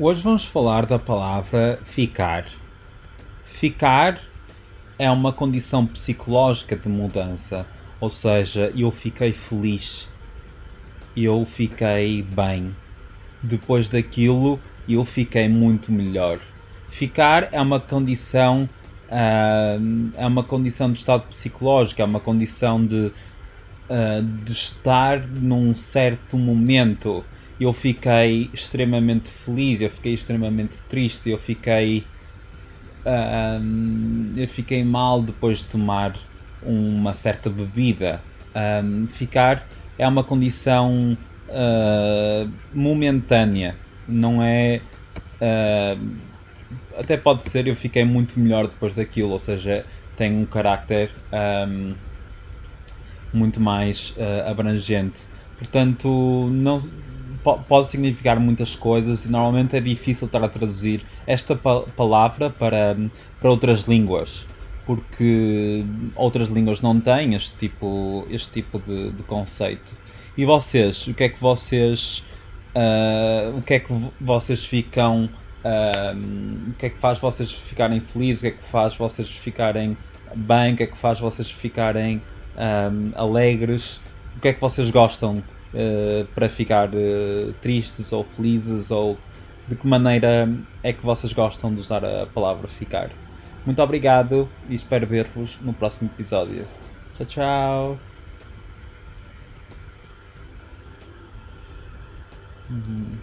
Hoje vamos falar da palavra ficar. Ficar é uma condição psicológica de mudança, ou seja, eu fiquei feliz, eu fiquei bem. Depois daquilo, eu fiquei muito melhor. Ficar é uma condição uh, é uma condição de estado psicológico, é uma condição de, uh, de estar num certo momento eu fiquei extremamente feliz, eu fiquei extremamente triste, eu fiquei. Um, eu fiquei mal depois de tomar uma certa bebida. Um, ficar é uma condição uh, momentânea, não é. Uh, até pode ser eu fiquei muito melhor depois daquilo, ou seja, tenho um carácter um, muito mais uh, abrangente. Portanto, não, pode significar muitas coisas e normalmente é difícil estar a traduzir esta pa palavra para, para outras línguas porque outras línguas não têm este tipo, este tipo de, de conceito. E vocês, o que é que vocês uh, o que é que vocês ficam uh, o que é que faz vocês ficarem felizes, o que é que faz vocês ficarem bem, o que é que faz vocês ficarem ah, alegres, o que é que vocês gostam uh, para ficar uh, tristes ou felizes ou de que maneira é que vocês gostam de usar a palavra ficar. Muito obrigado e espero ver-vos no próximo episódio. Tchau, tchau. Uhum.